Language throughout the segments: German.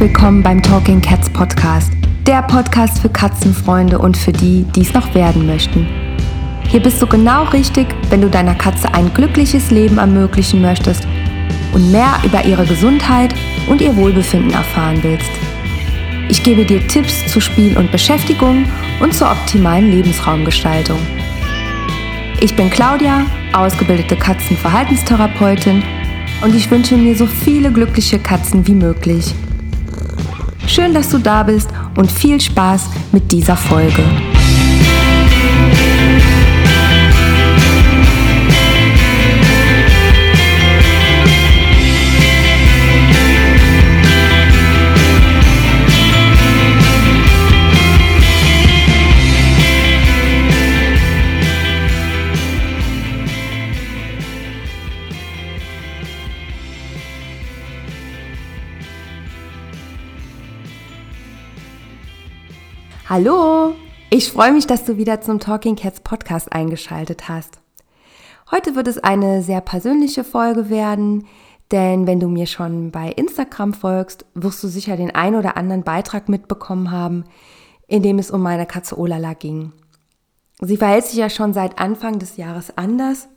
willkommen beim Talking Cats Podcast, der Podcast für Katzenfreunde und für die, die es noch werden möchten. Hier bist du genau richtig, wenn du deiner Katze ein glückliches Leben ermöglichen möchtest und mehr über ihre Gesundheit und ihr Wohlbefinden erfahren willst. Ich gebe dir Tipps zu Spiel und Beschäftigung und zur optimalen Lebensraumgestaltung. Ich bin Claudia, ausgebildete Katzenverhaltenstherapeutin und ich wünsche mir so viele glückliche Katzen wie möglich. Schön, dass du da bist und viel Spaß mit dieser Folge. Hallo, ich freue mich, dass du wieder zum Talking Cats Podcast eingeschaltet hast. Heute wird es eine sehr persönliche Folge werden, denn wenn du mir schon bei Instagram folgst, wirst du sicher den ein oder anderen Beitrag mitbekommen haben, in dem es um meine Katze Olala ging. Sie verhält sich ja schon seit Anfang des Jahres anders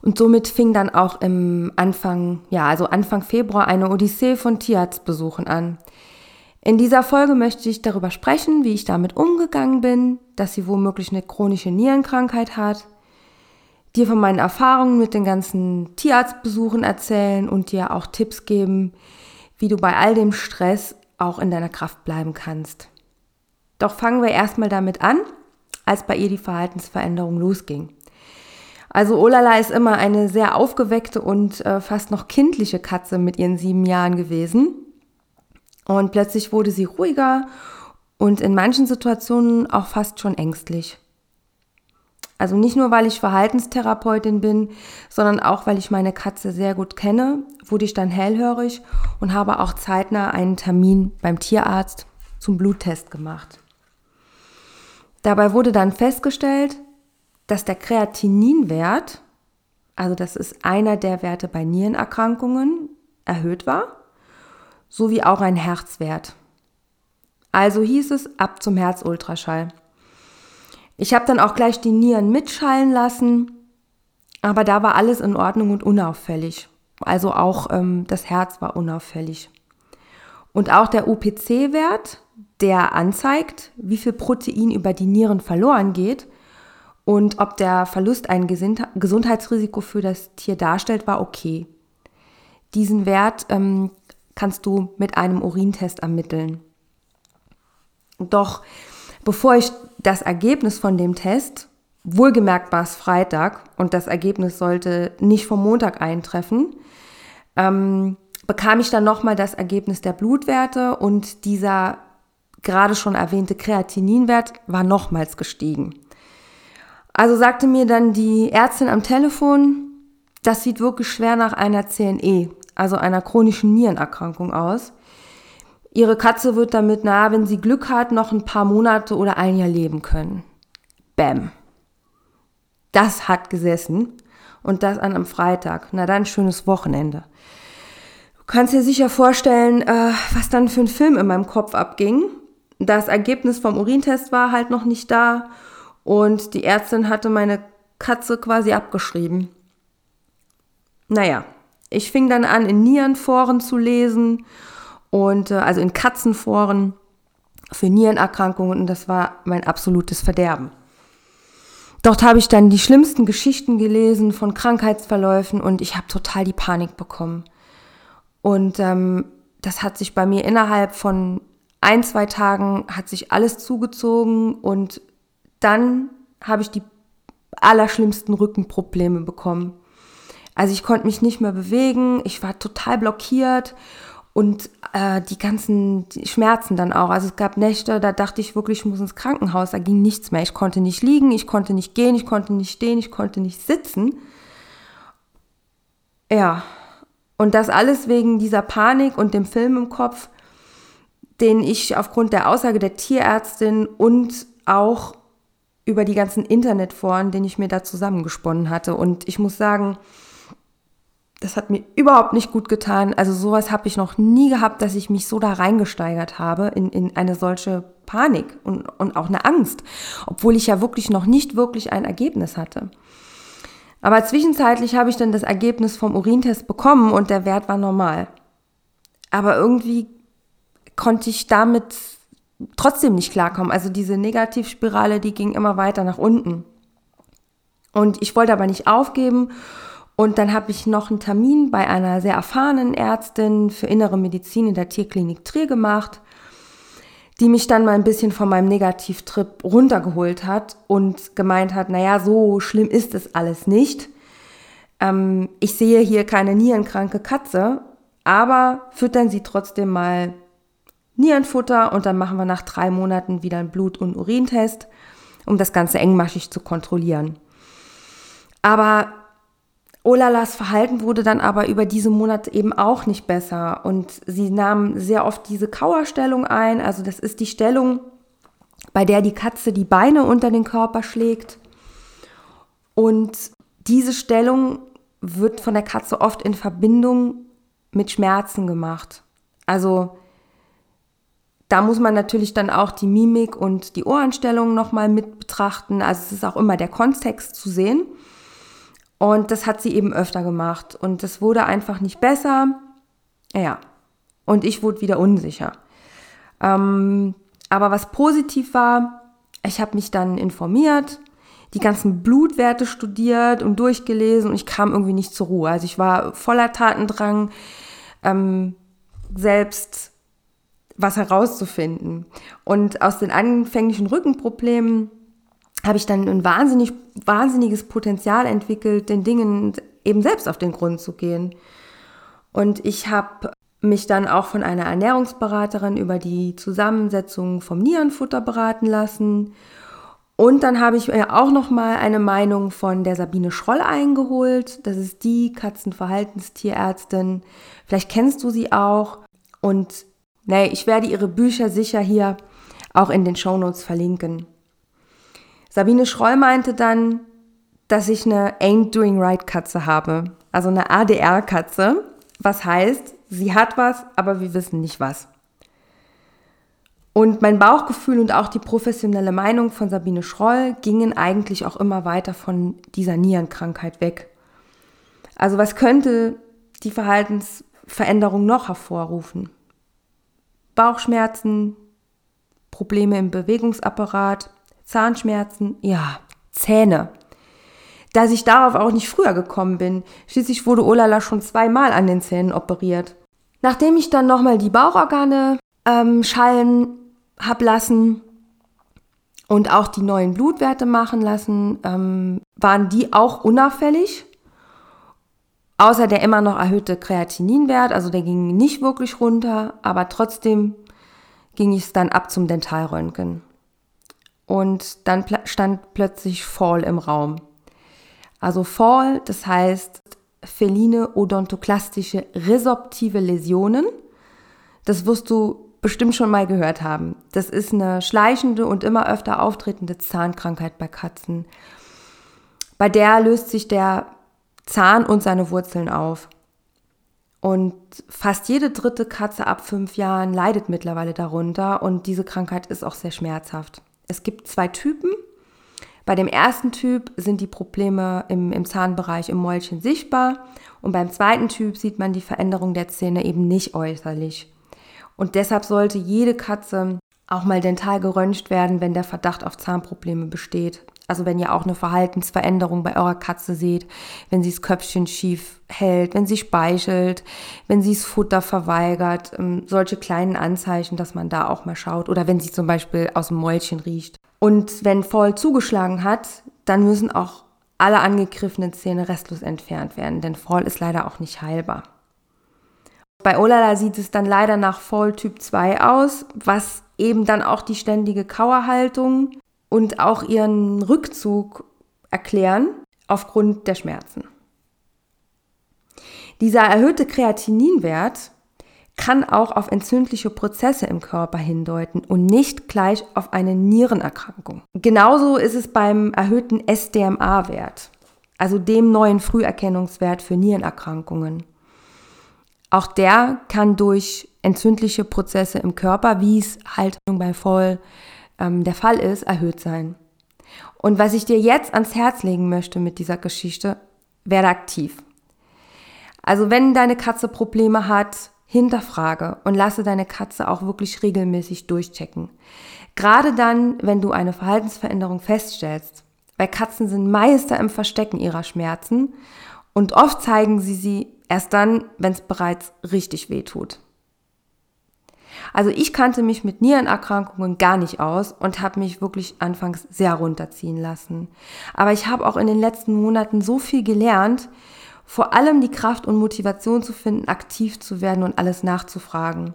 und somit fing dann auch im Anfang, ja, also Anfang Februar eine Odyssee von Tierarztbesuchen an. In dieser Folge möchte ich darüber sprechen, wie ich damit umgegangen bin, dass sie womöglich eine chronische Nierenkrankheit hat, dir von meinen Erfahrungen mit den ganzen Tierarztbesuchen erzählen und dir auch Tipps geben, wie du bei all dem Stress auch in deiner Kraft bleiben kannst. Doch fangen wir erstmal damit an, als bei ihr die Verhaltensveränderung losging. Also Olala ist immer eine sehr aufgeweckte und äh, fast noch kindliche Katze mit ihren sieben Jahren gewesen. Und plötzlich wurde sie ruhiger und in manchen Situationen auch fast schon ängstlich. Also nicht nur, weil ich Verhaltenstherapeutin bin, sondern auch, weil ich meine Katze sehr gut kenne, wurde ich dann hellhörig und habe auch zeitnah einen Termin beim Tierarzt zum Bluttest gemacht. Dabei wurde dann festgestellt, dass der Kreatininwert, also das ist einer der Werte bei Nierenerkrankungen, erhöht war sowie auch ein Herzwert. Also hieß es ab zum Herzultraschall. Ich habe dann auch gleich die Nieren mitschallen lassen, aber da war alles in Ordnung und unauffällig. Also auch ähm, das Herz war unauffällig. Und auch der UPC-Wert, der anzeigt, wie viel Protein über die Nieren verloren geht und ob der Verlust ein Gesundheitsrisiko für das Tier darstellt, war okay. Diesen Wert ähm, kannst du mit einem Urintest ermitteln. Doch bevor ich das Ergebnis von dem Test, wohlgemerkt war es Freitag und das Ergebnis sollte nicht vom Montag eintreffen, ähm, bekam ich dann nochmal das Ergebnis der Blutwerte und dieser gerade schon erwähnte Kreatininwert war nochmals gestiegen. Also sagte mir dann die Ärztin am Telefon, das sieht wirklich schwer nach einer CNE, also einer chronischen Nierenerkrankung aus. Ihre Katze wird damit, na, wenn sie Glück hat, noch ein paar Monate oder ein Jahr leben können. Bäm. Das hat gesessen. Und das an einem Freitag. Na dann schönes Wochenende. Du kannst dir sicher vorstellen, äh, was dann für ein Film in meinem Kopf abging. Das Ergebnis vom Urintest war halt noch nicht da. Und die Ärztin hatte meine Katze quasi abgeschrieben. Naja, ich fing dann an, in Nierenforen zu lesen und äh, also in Katzenforen für Nierenerkrankungen und das war mein absolutes Verderben. Dort habe ich dann die schlimmsten Geschichten gelesen von Krankheitsverläufen und ich habe total die Panik bekommen. Und ähm, das hat sich bei mir innerhalb von ein, zwei Tagen hat sich alles zugezogen und dann habe ich die allerschlimmsten Rückenprobleme bekommen. Also ich konnte mich nicht mehr bewegen, ich war total blockiert und äh, die ganzen Schmerzen dann auch. Also es gab Nächte, da dachte ich wirklich, ich muss ins Krankenhaus, da ging nichts mehr. Ich konnte nicht liegen, ich konnte nicht gehen, ich konnte nicht stehen, ich konnte nicht sitzen. Ja, und das alles wegen dieser Panik und dem Film im Kopf, den ich aufgrund der Aussage der Tierärztin und auch über die ganzen Internetforen, den ich mir da zusammengesponnen hatte. Und ich muss sagen, Das hat mir überhaupt nicht gut getan. Also sowas habe ich noch nie gehabt, dass ich mich so da reingesteigert habe in, in eine solche Panik und, und auch eine Angst, obwohl ich ja wirklich noch nicht wirklich ein Ergebnis hatte. Aber zwischenzeitlich habe ich dann das Ergebnis vom Urintest bekommen und der Wert war normal. Aber irgendwie konnte ich damit trotzdem nicht klarkommen. Also diese Negativspirale, die ging immer weiter nach unten. Und ich wollte aber nicht aufgeben und dann habe ich noch einen Termin bei einer sehr erfahrenen Ärztin für innere Medizin in der Tierklinik Trier gemacht, die mich dann mal ein bisschen von meinem Negativtrip runtergeholt hat und gemeint hat, naja, so schlimm ist es alles nicht. Ähm, ich sehe hier keine nierenkranke Katze, aber füttern Sie trotzdem mal Nierenfutter und dann machen wir nach drei Monaten wieder einen Blut- und Urintest, um das Ganze engmaschig zu kontrollieren. Aber Olalas Verhalten wurde dann aber über diese Monate eben auch nicht besser und sie nahm sehr oft diese Kauerstellung ein. Also das ist die Stellung, bei der die Katze die Beine unter den Körper schlägt. Und diese Stellung wird von der Katze oft in Verbindung mit Schmerzen gemacht. Also da muss man natürlich dann auch die Mimik und die Ohranstellung nochmal mit betrachten. Also es ist auch immer der Kontext zu sehen. Und das hat sie eben öfter gemacht. Und das wurde einfach nicht besser. Ja. Und ich wurde wieder unsicher. Ähm, aber was positiv war, ich habe mich dann informiert, die ganzen Blutwerte studiert und durchgelesen und ich kam irgendwie nicht zur Ruhe. Also ich war voller Tatendrang, ähm, selbst was herauszufinden. Und aus den anfänglichen Rückenproblemen habe ich dann ein wahnsinnig, wahnsinniges Potenzial entwickelt, den Dingen eben selbst auf den Grund zu gehen. Und ich habe mich dann auch von einer Ernährungsberaterin über die Zusammensetzung vom Nierenfutter beraten lassen. Und dann habe ich mir auch noch mal eine Meinung von der Sabine Schroll eingeholt. Das ist die Katzenverhaltenstierärztin. Vielleicht kennst du sie auch. Und nee, ich werde ihre Bücher sicher hier auch in den Shownotes verlinken. Sabine Schroll meinte dann, dass ich eine Ain't Doing Right Katze habe, also eine ADR Katze, was heißt, sie hat was, aber wir wissen nicht was. Und mein Bauchgefühl und auch die professionelle Meinung von Sabine Schroll gingen eigentlich auch immer weiter von dieser Nierenkrankheit weg. Also was könnte die Verhaltensveränderung noch hervorrufen? Bauchschmerzen, Probleme im Bewegungsapparat, Zahnschmerzen, ja, Zähne. Dass ich darauf auch nicht früher gekommen bin. Schließlich wurde Olala schon zweimal an den Zähnen operiert. Nachdem ich dann nochmal die Bauchorgane ähm, schallen hab lassen und auch die neuen Blutwerte machen lassen, ähm, waren die auch unauffällig. Außer der immer noch erhöhte Kreatininwert, also der ging nicht wirklich runter, aber trotzdem ging es dann ab zum Dentalröntgen und dann stand plötzlich Fall im Raum. Also Fall, das heißt feline odontoklastische resorptive Läsionen. Das wirst du bestimmt schon mal gehört haben. Das ist eine schleichende und immer öfter auftretende Zahnkrankheit bei Katzen. Bei der löst sich der Zahn und seine Wurzeln auf. Und fast jede dritte Katze ab fünf Jahren leidet mittlerweile darunter und diese Krankheit ist auch sehr schmerzhaft. Es gibt zwei Typen. Bei dem ersten Typ sind die Probleme im, im Zahnbereich im Mäulchen sichtbar und beim zweiten Typ sieht man die Veränderung der Zähne eben nicht äußerlich. Und deshalb sollte jede Katze auch mal dental geröntgt werden, wenn der Verdacht auf Zahnprobleme besteht. Also wenn ihr auch eine Verhaltensveränderung bei eurer Katze seht, wenn sie das Köpfchen schief hält, wenn sie speichelt, wenn sie das Futter verweigert, ähm, solche kleinen Anzeichen, dass man da auch mal schaut. Oder wenn sie zum Beispiel aus dem Mäulchen riecht. Und wenn voll zugeschlagen hat, dann müssen auch alle angegriffenen Zähne restlos entfernt werden, denn Fall ist leider auch nicht heilbar. Bei Olala sieht es dann leider nach Fall Typ 2 aus, was eben dann auch die ständige Kauerhaltung und auch ihren Rückzug erklären aufgrund der Schmerzen. Dieser erhöhte Kreatininwert kann auch auf entzündliche Prozesse im Körper hindeuten und nicht gleich auf eine Nierenerkrankung. Genauso ist es beim erhöhten SDMA-Wert. also dem neuen Früherkennungswert für Nierenerkrankungen. Auch der kann durch entzündliche Prozesse im Körper, wie es halt bei Voll ähm, der Fall ist, erhöht sein. Und was ich dir jetzt ans Herz legen möchte mit dieser Geschichte, werde aktiv. Also wenn deine Katze Probleme hat, hinterfrage und lasse deine Katze auch wirklich regelmäßig durchchecken. Gerade dann, wenn du eine Verhaltensveränderung feststellst, weil Katzen sind Meister im Verstecken ihrer Schmerzen und oft zeigen sie sie erst dann, wenn es bereits richtig weh tut. Also ich kannte mich mit Nierenerkrankungen gar nicht aus und habe mich wirklich anfangs sehr runterziehen lassen. Aber ich habe auch in den letzten Monaten so viel gelernt, vor allem die Kraft und Motivation zu finden, aktiv zu werden und alles nachzufragen.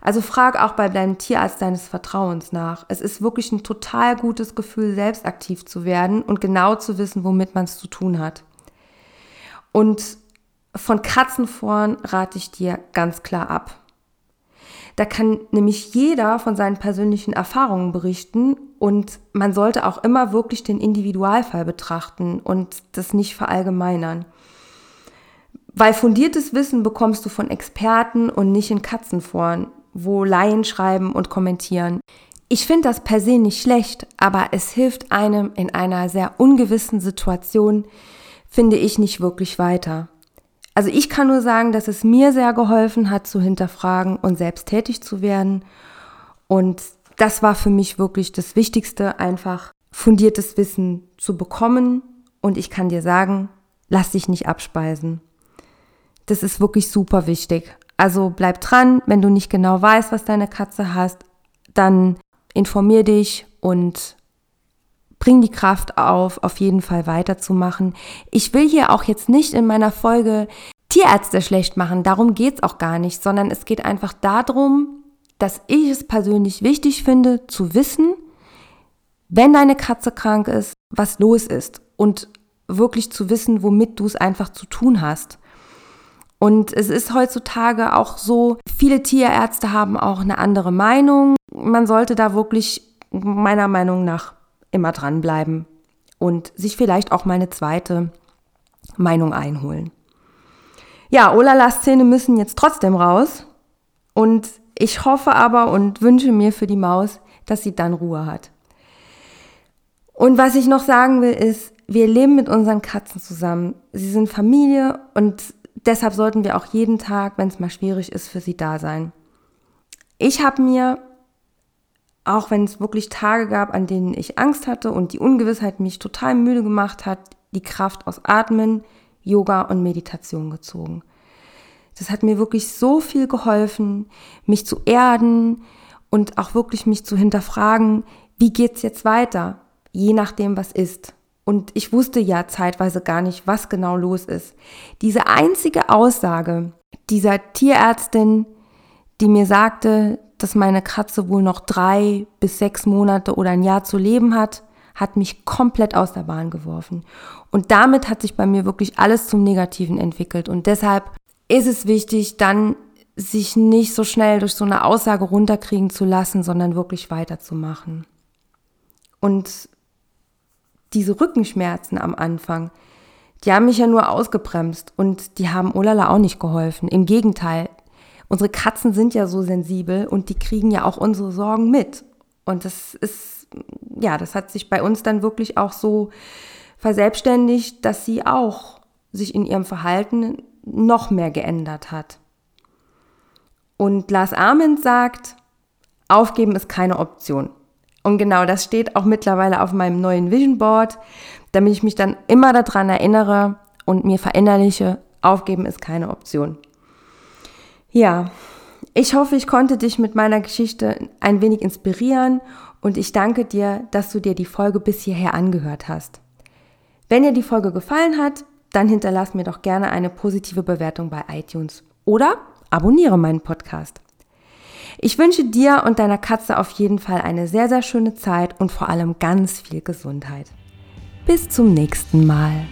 Also frag auch bei deinem Tierarzt deines Vertrauens nach. Es ist wirklich ein total gutes Gefühl, selbst aktiv zu werden und genau zu wissen, womit man es zu tun hat. Und von Katzenforen rate ich dir ganz klar ab. Da kann nämlich jeder von seinen persönlichen Erfahrungen berichten und man sollte auch immer wirklich den Individualfall betrachten und das nicht verallgemeinern. Weil fundiertes Wissen bekommst du von Experten und nicht in Katzenforen, wo Laien schreiben und kommentieren. Ich finde das per se nicht schlecht, aber es hilft einem in einer sehr ungewissen Situation, finde ich nicht wirklich weiter. Also ich kann nur sagen, dass es mir sehr geholfen hat, zu hinterfragen und selbst tätig zu werden. Und das war für mich wirklich das Wichtigste, einfach fundiertes Wissen zu bekommen. Und ich kann dir sagen, lass dich nicht abspeisen. Das ist wirklich super wichtig. Also bleib dran, wenn du nicht genau weißt, was deine Katze hast, dann informier dich und bring die Kraft auf, auf jeden Fall weiterzumachen. Ich will hier auch jetzt nicht in meiner Folge Tierärzte schlecht machen, darum geht's auch gar nicht, sondern es geht einfach darum, dass ich es persönlich wichtig finde, zu wissen, wenn deine Katze krank ist, was los ist und wirklich zu wissen, womit du es einfach zu tun hast. Und es ist heutzutage auch so, viele Tierärzte haben auch eine andere Meinung. Man sollte da wirklich meiner Meinung nach immer dranbleiben und sich vielleicht auch mal eine zweite Meinung einholen. Ja, Olala-Szene müssen jetzt trotzdem raus. Und ich hoffe aber und wünsche mir für die Maus, dass sie dann Ruhe hat. Und was ich noch sagen will, ist, wir leben mit unseren Katzen zusammen. Sie sind Familie und deshalb sollten wir auch jeden Tag, wenn es mal schwierig ist, für sie da sein. Ich habe mir, auch wenn es wirklich Tage gab, an denen ich Angst hatte und die Ungewissheit mich total müde gemacht hat, die Kraft aus Atmen, Yoga und Meditation gezogen. Das hat mir wirklich so viel geholfen, mich zu erden und auch wirklich mich zu hinterfragen, wie geht's jetzt weiter, je nachdem was ist. Und ich wusste ja zeitweise gar nicht, was genau los ist. Diese einzige Aussage dieser Tierärztin, die mir sagte, dass meine Katze wohl noch drei bis sechs Monate oder ein Jahr zu leben hat, hat mich komplett aus der Bahn geworfen. Und damit hat sich bei mir wirklich alles zum Negativen entwickelt. Und deshalb ist es wichtig, dann sich nicht so schnell durch so eine Aussage runterkriegen zu lassen, sondern wirklich weiterzumachen. Und diese Rückenschmerzen am Anfang, die haben mich ja nur ausgebremst und die haben Olala auch nicht geholfen. Im Gegenteil, unsere Katzen sind ja so sensibel und die kriegen ja auch unsere Sorgen mit. Und das ist, ja, das hat sich bei uns dann wirklich auch so verselbstständigt, dass sie auch sich in ihrem Verhalten noch mehr geändert hat. Und Lars Arment sagt, aufgeben ist keine Option. Und genau das steht auch mittlerweile auf meinem neuen Vision Board, damit ich mich dann immer daran erinnere und mir verinnerliche, aufgeben ist keine Option. Ja, ich hoffe, ich konnte dich mit meiner Geschichte ein wenig inspirieren und ich danke dir, dass du dir die Folge bis hierher angehört hast. Wenn dir die Folge gefallen hat, dann hinterlass mir doch gerne eine positive Bewertung bei iTunes oder abonniere meinen Podcast. Ich wünsche dir und deiner Katze auf jeden Fall eine sehr, sehr schöne Zeit und vor allem ganz viel Gesundheit. Bis zum nächsten Mal.